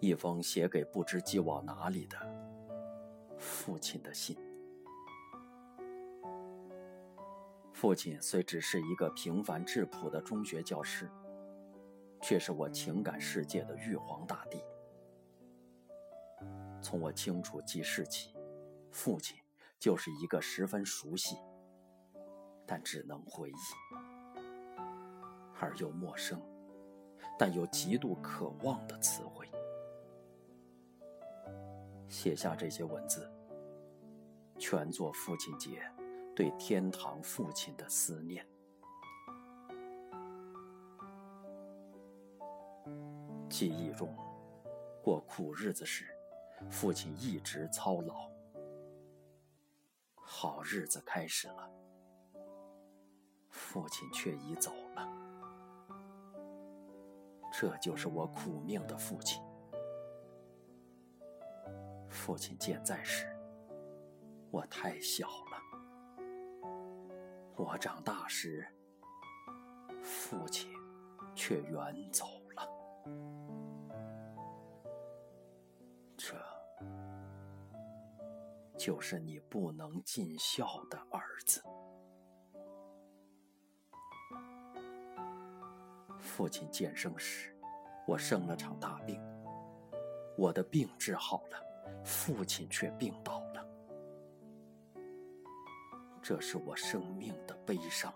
一封写给不知寄往哪里的父亲的信。父亲虽只是一个平凡质朴的中学教师，却是我情感世界的玉皇大帝。从我清楚记事起，父亲就是一个十分熟悉，但只能回忆，而又陌生，但又极度渴望的词汇。写下这些文字，全做父亲节。对天堂父亲的思念。记忆中，过苦日子时，父亲一直操劳。好日子开始了，父亲却已走了。这就是我苦命的父亲。父亲健在时，我太小了。我长大时，父亲却远走了。这就是你不能尽孝的儿子。父亲健生时，我生了场大病。我的病治好了，父亲却病倒了。这是我生命的悲伤。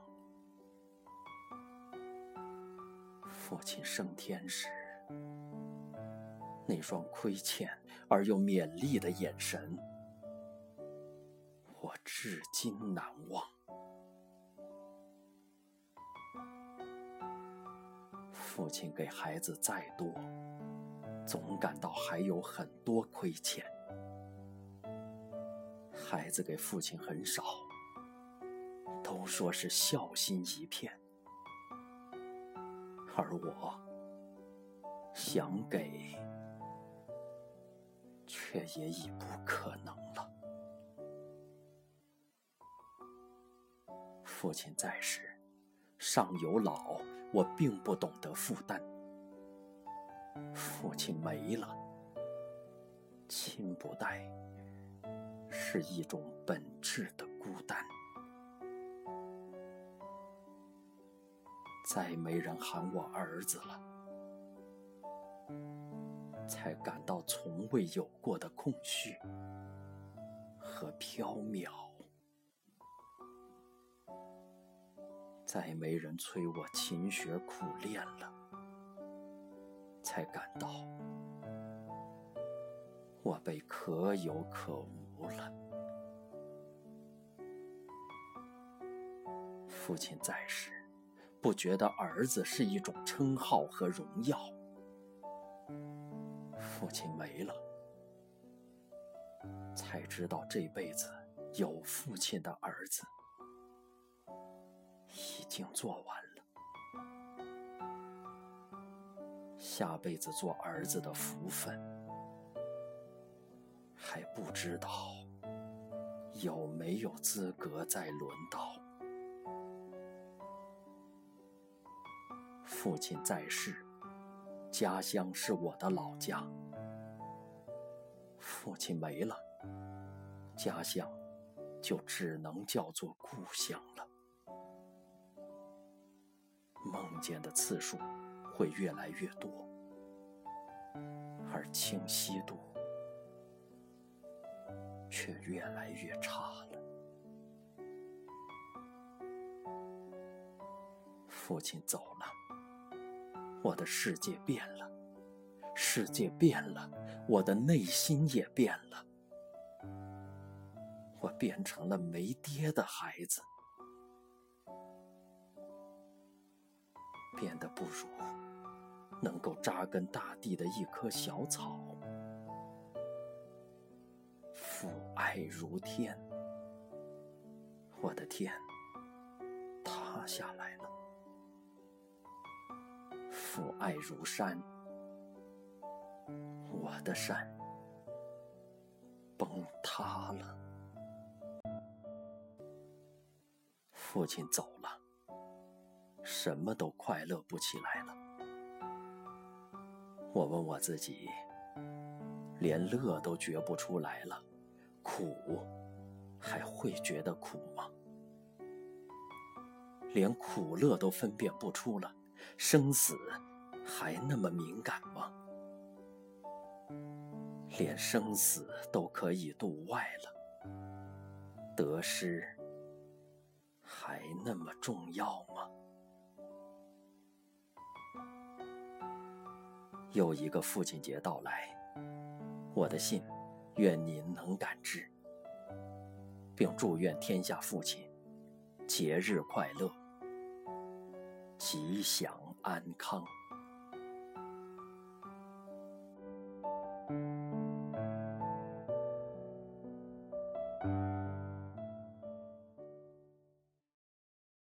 父亲升天时，那双亏欠而又勉励的眼神，我至今难忘。父亲给孩子再多，总感到还有很多亏欠。孩子给父亲很少。都说是孝心一片，而我想给，却也已不可能了。父亲在时，上有老，我并不懂得负担；父亲没了，亲不待，是一种本质的孤单。再没人喊我儿子了，才感到从未有过的空虚和缥缈。再没人催我勤学苦练了，才感到我被可有可无了。父亲在时。不觉得儿子是一种称号和荣耀。父亲没了，才知道这辈子有父亲的儿子已经做完下辈子做儿子的福分还不知道有没有资格再轮到。父亲在世，家乡是我的老家。父亲没了，家乡就只能叫做故乡了。梦见的次数会越来越多，而清晰度却越来越差了。父亲走了。我的世界变了，世界变了，我的内心也变了。我变成了没爹的孩子，变得不如能够扎根大地的一棵小草。父爱如天，我的天塌下来了。父爱如山，我的山崩塌了。父亲走了，什么都快乐不起来了。我问我自己，连乐都觉不出来了，苦还会觉得苦吗？连苦乐都分辨不出了，生死还那么敏感吗？连生死都可以度外了，得失还那么重要吗？又一个父亲节到来，我的信，愿您能感知，并祝愿天下父亲节日快乐，吉祥安康。